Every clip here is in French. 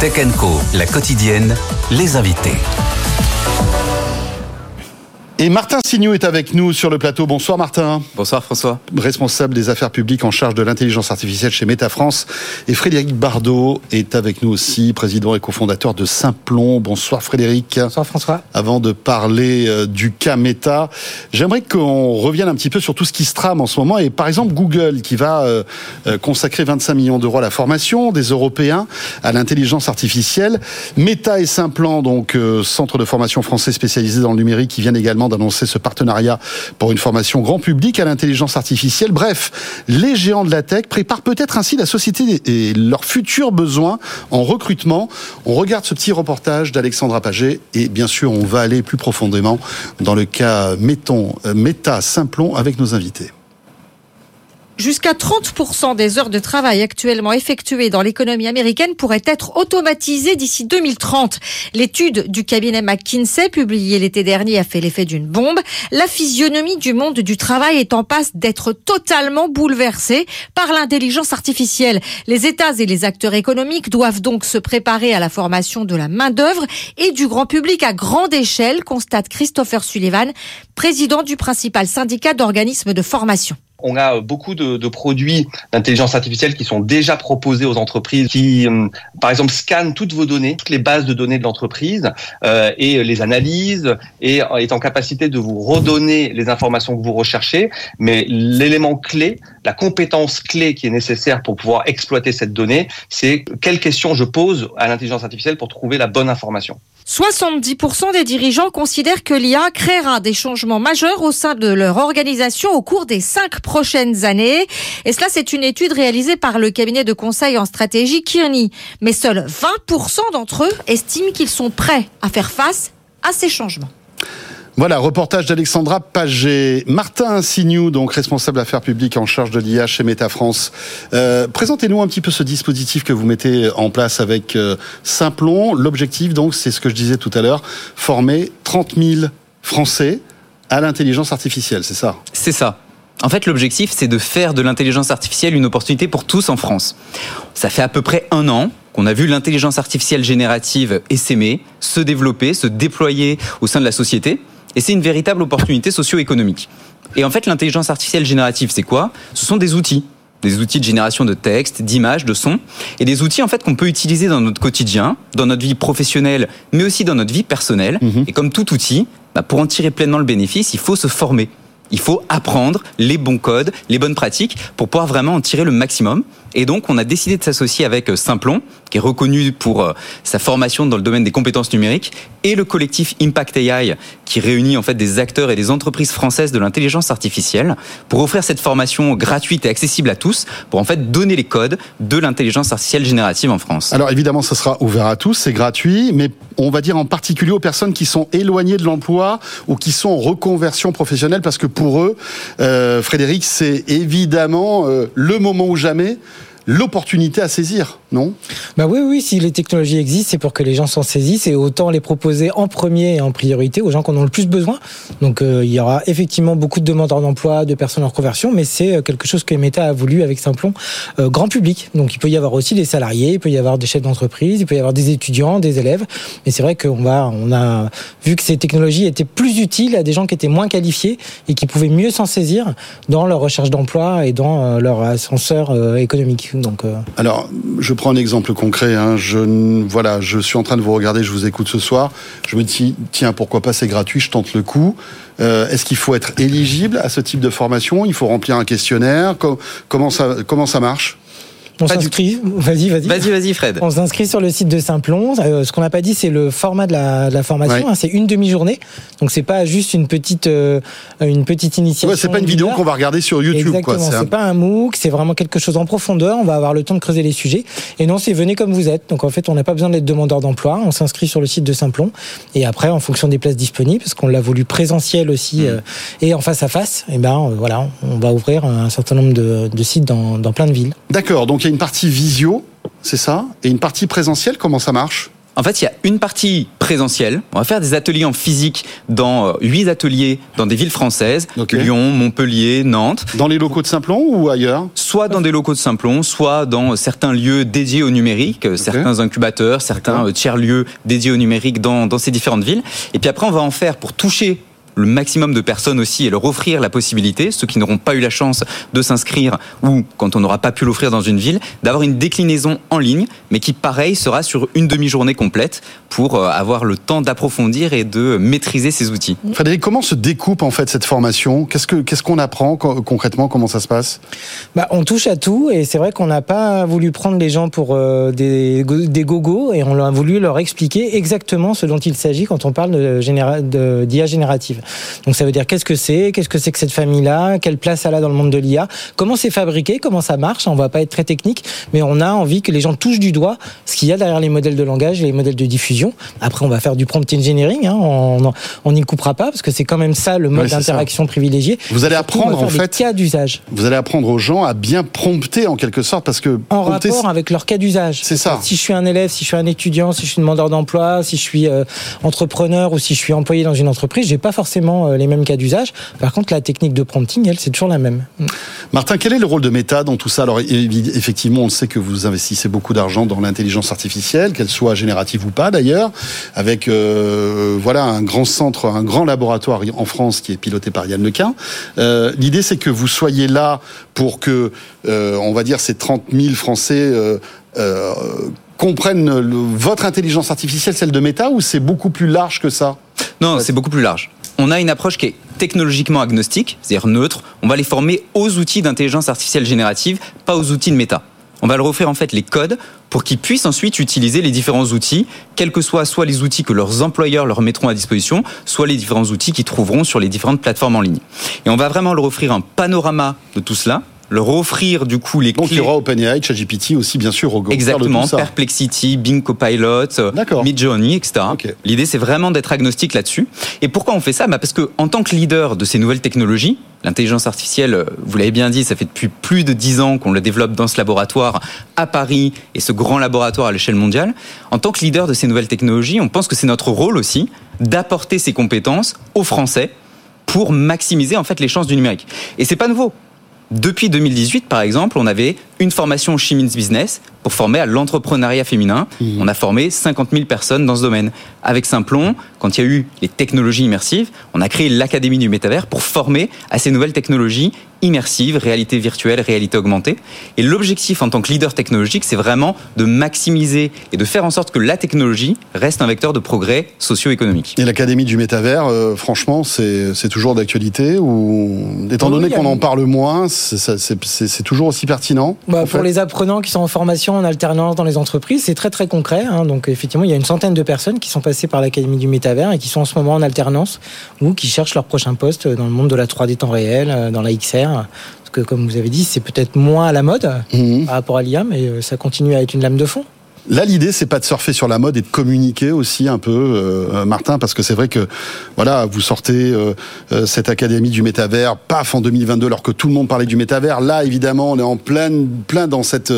Tech Co, la quotidienne, les invités. Et Martin Signou est avec nous sur le plateau. Bonsoir Martin. Bonsoir François. Responsable des affaires publiques en charge de l'intelligence artificielle chez Meta France. Et Frédéric Bardot est avec nous aussi, président et cofondateur de Simplon. Bonsoir Frédéric. Bonsoir François. Avant de parler euh, du cas Meta, j'aimerais qu'on revienne un petit peu sur tout ce qui se trame en ce moment. Et par exemple Google qui va euh, euh, consacrer 25 millions d'euros à la formation des Européens à l'intelligence artificielle. Meta et Simplon, donc centre de formation français spécialisé dans le numérique, qui viennent également d'annoncer ce partenariat pour une formation grand public à l'intelligence artificielle. Bref, les géants de la tech préparent peut-être ainsi la société et leurs futurs besoins en recrutement. On regarde ce petit reportage d'Alexandra Paget et bien sûr, on va aller plus profondément dans le cas, mettons, euh, Meta Simplon avec nos invités. Jusqu'à 30% des heures de travail actuellement effectuées dans l'économie américaine pourraient être automatisées d'ici 2030. L'étude du cabinet McKinsey, publiée l'été dernier, a fait l'effet d'une bombe. La physionomie du monde du travail est en passe d'être totalement bouleversée par l'intelligence artificielle. Les États et les acteurs économiques doivent donc se préparer à la formation de la main-d'œuvre et du grand public à grande échelle, constate Christopher Sullivan, président du principal syndicat d'organismes de formation. On a beaucoup de, produits d'intelligence artificielle qui sont déjà proposés aux entreprises, qui, euh, par exemple, scannent toutes vos données, toutes les bases de données de l'entreprise euh, et les analysent et est en capacité de vous redonner les informations que vous recherchez. Mais l'élément clé, la compétence clé qui est nécessaire pour pouvoir exploiter cette donnée, c'est quelles questions je pose à l'intelligence artificielle pour trouver la bonne information. 70% des dirigeants considèrent que l'IA créera des changements majeurs au sein de leur organisation au cours des cinq prochaines années. Et cela, c'est une étude réalisée par le cabinet de conseil en stratégie Kearney. Mais seuls 20% d'entre eux estiment qu'ils sont prêts à faire face à ces changements. Voilà, reportage d'Alexandra Paget. Martin Signou, donc responsable affaires publiques en charge de l'IA chez Meta France. Euh, présentez-nous un petit peu ce dispositif que vous mettez en place avec euh, Simplon. L'objectif, donc, c'est ce que je disais tout à l'heure, former 30 000 Français à l'intelligence artificielle, c'est ça? C'est ça. En fait, l'objectif, c'est de faire de l'intelligence artificielle une opportunité pour tous en France. Ça fait à peu près un an qu'on a vu l'intelligence artificielle générative essaimer, se développer, se déployer au sein de la société. Et c'est une véritable opportunité socio-économique. Et en fait, l'intelligence artificielle générative, c'est quoi? Ce sont des outils des outils de génération de texte, d'images, de sons, et des outils en fait qu'on peut utiliser dans notre quotidien, dans notre vie professionnelle, mais aussi dans notre vie personnelle. Mhm. Et comme tout outil, bah, pour en tirer pleinement le bénéfice, il faut se former. Il faut apprendre les bons codes, les bonnes pratiques pour pouvoir vraiment en tirer le maximum. Et donc, on a décidé de s'associer avec euh, Simplon, qui est reconnu pour euh, sa formation dans le domaine des compétences numériques, et le collectif Impact AI, qui réunit en fait des acteurs et des entreprises françaises de l'intelligence artificielle, pour offrir cette formation gratuite et accessible à tous, pour en fait donner les codes de l'intelligence artificielle générative en France. Alors évidemment, ça sera ouvert à tous, c'est gratuit, mais on va dire en particulier aux personnes qui sont éloignées de l'emploi ou qui sont en reconversion professionnelle, parce que pour eux, euh, Frédéric, c'est évidemment le moment ou jamais l'opportunité à saisir, non? Bah oui, oui, si les technologies existent, c'est pour que les gens s'en saisissent et autant les proposer en premier et en priorité aux gens qui en ont le plus besoin. Donc euh, il y aura effectivement beaucoup de demandeurs d'emploi, de personnes en reconversion, mais c'est euh, quelque chose que Meta a voulu avec Simplon euh, grand public. Donc il peut y avoir aussi des salariés, il peut y avoir des chefs d'entreprise, il peut y avoir des étudiants, des élèves. Mais c'est vrai qu'on va, on a vu que ces technologies étaient plus utiles à des gens qui étaient moins qualifiés et qui pouvaient mieux s'en saisir dans leur recherche d'emploi et dans leur ascenseur économique. Euh, Alors, je prends un exemple concret. Hein. Je, voilà, je suis en train de vous regarder, je vous écoute ce soir. Je me dis, tiens, pourquoi pas, c'est gratuit, je tente le coup. Euh, est-ce qu'il faut être éligible à ce type de formation? Il faut remplir un questionnaire? Comment ça, comment ça marche? On s'inscrit. Vas-y, vas-y. Vas-y, vas-y, Fred. On s'inscrit sur le site de Simplon. Euh, ce qu'on n'a pas dit, c'est le format de la, de la formation. Hein, c'est une demi-journée. Donc c'est pas juste une petite euh, une petite initiation. Ouais, c'est pas une vidéo qu'on va regarder sur YouTube. Exactement. C'est pas un MOOC. C'est vraiment quelque chose en profondeur. On va avoir le temps de creuser les sujets. Et non, c'est venez comme vous êtes. Donc en fait, on n'a pas besoin d'être demandeur d'emploi. On s'inscrit sur le site de Simplon. Et après, en fonction des places disponibles, parce qu'on l'a voulu présentiel aussi mmh. euh, et en face à face, et eh ben voilà, on va ouvrir un certain nombre de, de sites dans, dans plein de villes. D'accord. Donc y a une partie visio, c'est ça Et une partie présentielle, comment ça marche? En fait, il y a une partie présentielle. On va faire des ateliers en physique dans euh, huit ateliers dans des villes françaises. Lyon, Montpellier, Nantes. Dans les locaux de Simplon ou ailleurs? Soit dans des locaux de Simplon, soit dans certains lieux dédiés au numérique, euh, certains incubateurs, certains D'accord. euh, tiers-lieux dédiés au numérique dans, dans ces différentes villes. Et puis après, on va en faire pour toucher le maximum de personnes aussi et leur offrir la possibilité, ceux qui n'auront pas eu la chance de s'inscrire ou quand on n'aura pas pu l'offrir dans une ville, d'avoir une déclinaison en ligne, mais qui pareil sera sur une demi-journée complète pour euh, avoir le temps d'approfondir et de maîtriser ces outils. Frédéric, comment se découpe en fait cette formation? Qu'est-ce que qu'est-ce qu'on apprend co- concrètement? Comment ça se passe? Bah, on touche à tout et c'est vrai qu'on n'a pas voulu prendre les gens pour euh, des, des gogos et on a voulu leur expliquer exactement ce dont il s'agit quand on parle de généra- de- d'IA générative. Donc ça veut dire qu'est-ce que c'est, qu'est-ce que c'est que cette famille-là, quelle place elle a dans le monde de l'IA, comment c'est fabriqué, comment ça marche? On va pas être très technique, mais on a envie que les gens touchent du doigt ce qu'il y a derrière les modèles de langage et les modèles de diffusion. Après, on va faire du prompt engineering, hein, on n'y coupera pas parce que c'est quand même ça le mode Ouais, d'interaction privilégié. Vous allez Surtout, apprendre en fait, cas d'usage. vous allez apprendre aux gens à bien prompter en quelque sorte parce que en prompter, rapport avec leur cas d'usage. C'est ça. Si je suis un élève, si je suis un étudiant, si je suis demandeur d'emploi, si je suis euh, entrepreneur ou si je suis employé dans une entreprise, j'ai pas forcément euh, les mêmes cas d'usage. Par contre, la technique de prompting, elle, c'est toujours la même. Martin, quel est le rôle de Meta dans tout ça Alors effectivement, on sait que vous investissez beaucoup d'argent dans l'intelligence artificielle, qu'elle soit générative ou pas d'ailleurs, avec euh, voilà un grand centre, un grand laboratoire en France qui est piloté par Yann Lequin. Euh, L'idée, c'est que vous soyez là pour que, euh, on va dire, ces 30 000 Français euh, euh, comprennent le- votre intelligence artificielle, celle de Meta, ou c'est beaucoup plus large que ça? Non, c'est beaucoup plus large. On a une approche qui est technologiquement agnostique, c'est-à-dire neutre. On va les former aux outils d'intelligence artificielle générative, pas aux outils de méta. On va leur offrir en fait les codes pour qu'ils puissent ensuite utiliser les différents outils, quels que soient soit les outils que leurs employeurs leur mettront à disposition, soit les différents outils qu'ils trouveront sur les différentes plateformes en ligne. Et on va vraiment leur offrir un panorama de tout cela, leur offrir du coup les Donc il clés. y aura OpenAI, ChatGPT aussi, bien sûr, au cœur de Exactement, tout ça. Perplexity, Bing Copilot, euh. Midjourney, etc. L'idée, c'est vraiment d'être agnostique là-dessus. Et pourquoi on fait ça? Bah Parce que en tant que leader de ces nouvelles technologies, l'intelligence artificielle, euh, vous l'avez bien dit, ça fait depuis plus de dix ans qu'on le développe dans ce laboratoire à Paris et ce grand laboratoire à l'échelle mondiale. En tant que leader de ces nouvelles technologies, on pense que c'est notre rôle aussi d'apporter ces compétences aux Français pour maximiser en fait les chances du numérique. Et c'est pas nouveau. Depuis 2018, par exemple, on avait une formation au Chimins Business pour former à l'entrepreneuriat féminin. On a formé 50 000 personnes dans ce domaine. Avec Simplon, quand il y a eu les technologies immersives, on a créé l'Académie du métavers pour former à ces nouvelles technologies immersives, réalité virtuelle, réalité augmentée. Et l'objectif en tant que leader technologique, c'est vraiment de maximiser et de faire en sorte que la technologie reste un vecteur de progrès socio-économique. Et l'Académie du métavers, euh, franchement, c'est toujours d'actualité ou étant donné qu'on en parle moins, c'est toujours aussi pertinent? Bah, pour fait les apprenants qui sont en formation, en alternance dans les entreprises, c'est très très concret. hein. Donc effectivement, il y a une centaine de personnes qui sont passées par l'Académie du Métavers et qui sont en ce moment en alternance ou qui cherchent leur prochain poste dans le monde de la 3D temps réel, euh, dans la XR. Parce que comme vous avez dit, c'est peut-être moins à la mode Mhm. par rapport à l'IA, mais euh, ça continue à être une lame de fond. Là, l'idée, c'est pas de surfer sur la mode et de communiquer aussi un peu, euh, Martin, parce que c'est vrai que voilà, vous sortez euh, euh, cette académie du métavers, paf, en 2022, alors que tout le monde parlait du métavers. Là, évidemment, on est en plein, plein dans cette,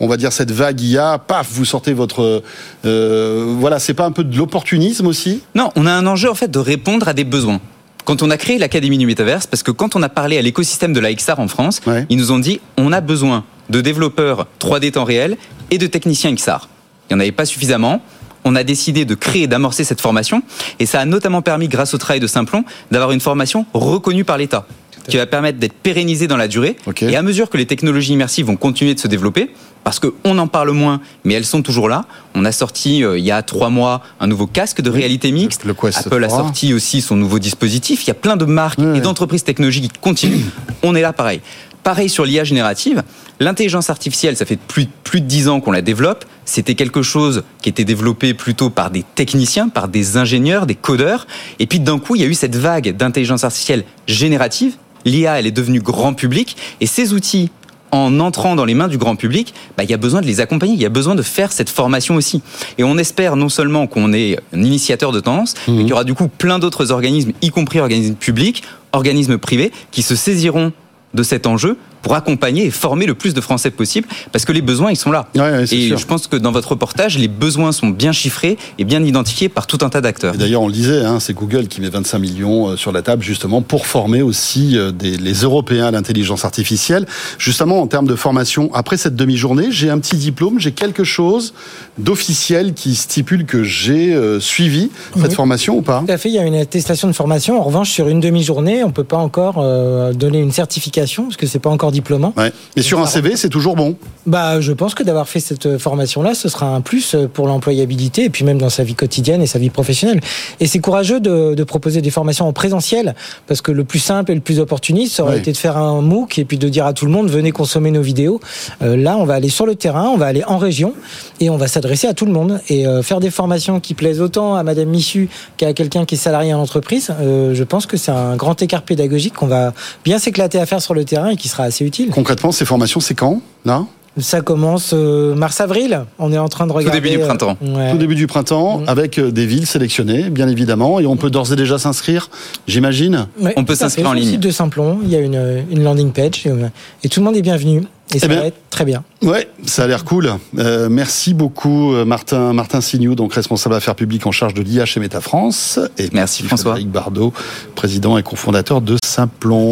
on va dire cette vague IA. Paf, vous sortez votre, euh, voilà, c'est pas un peu de l'opportunisme aussi? Non, on a un enjeu en fait de répondre à des besoins. Quand on a créé l'Académie du Métaverse, parce que quand on a parlé à l'écosystème de la XR en France, Ouais. ils nous ont dit on a besoin de développeurs 3D temps réel et de techniciens XR. Il n'y en avait pas suffisamment. On a décidé de créer, d'amorcer cette formation, et ça a notamment permis, grâce au travail de Simplon, d'avoir une formation reconnue par l'État, qui va permettre d'être pérennisée dans la durée. Et à mesure que les technologies immersives vont continuer de se développer, parce qu'on en parle moins, mais elles sont toujours là. On a sorti euh, il y a trois mois un nouveau casque de réalité mixte. le Quest Apple a 3. sorti aussi son nouveau dispositif. Il y a plein de marques et d'entreprises technologiques qui continuent. On est là pareil. Pareil sur l'IA générative. L'intelligence artificielle, ça fait plus, plus de dix ans qu'on la développe. C'était quelque chose qui était développé plutôt par des techniciens, par des ingénieurs, des codeurs. Et puis d'un coup, il y a eu cette vague d'intelligence artificielle générative. L'IA, elle est devenue grand public. Et ces outils, en entrant dans les mains du grand public, bah, il y a besoin de les accompagner, il y a besoin de faire cette formation aussi. Et on espère non seulement qu'on est un initiateur de tendance, mais qu'il y aura du coup plein d'autres organismes, y compris organismes publics, organismes privés, qui se saisiront de cet enjeu pour accompagner et former le plus de Français possible, parce que les besoins, ils sont là. Ouais, ouais, c'est et sûr. je pense que dans votre reportage, les besoins sont bien chiffrés et bien identifiés par tout un tas d'acteurs. D'ailleurs, on le disait, hein, c'est Google qui met 25 millions euh, sur la table justement pour former aussi euh, des, les Européens à l'intelligence artificielle. Justement, en termes de formation, après cette demi-journée, j'ai un petit diplôme, j'ai quelque chose d'officiel qui stipule que j'ai euh, suivi cette Oui. formation ou pas? Tout à fait, il y a une attestation de formation. En revanche, sur une demi-journée, on peut pas encore euh, donner une certification parce que c'est pas encore diplômant. Ouais. Et sur un CV, c'est toujours bon? Bah, je pense que d'avoir fait cette formation-là, ce sera un plus pour l'employabilité et puis même dans sa vie quotidienne et sa vie professionnelle. Et c'est courageux de, de proposer des formations en présentiel parce que le plus simple et le plus opportuniste, ça aurait Oui. été de faire un MOOC et puis de dire à tout le monde venez consommer nos vidéos. Euh, là, on va aller sur le terrain, on va aller en région et on va s'adresser à tout le monde et euh, faire des formations qui plaisent autant à Madame Michu qu'à quelqu'un qui est salarié en entreprise. euh, je pense que c'est un grand écart pédagogique qu'on va bien s'éclater à faire sur le terrain et qui sera assez utile. Concrètement, ces formations, c'est quand? Là? Ça commence euh, mars-avril. On est en train de regarder. début du euh, printemps. ouais. Tout début du printemps, avec euh, des villes sélectionnées, bien évidemment, et on peut d'ores et déjà s'inscrire, j'imagine? Ouais, On peut tout s'inscrire en Sur le ligne. site de Simplon, il y a une, une landing page et, euh, tout le monde est bienvenu. Et ça Eh bien- va être très bien. Ouais, ça a l'air cool. Euh, merci beaucoup, euh, Martin, Martin Signou, donc responsable affaires publiques en charge de l'IA chez Meta France. Et Merci, François. Frédéric Bardot, président et cofondateur de Simplon.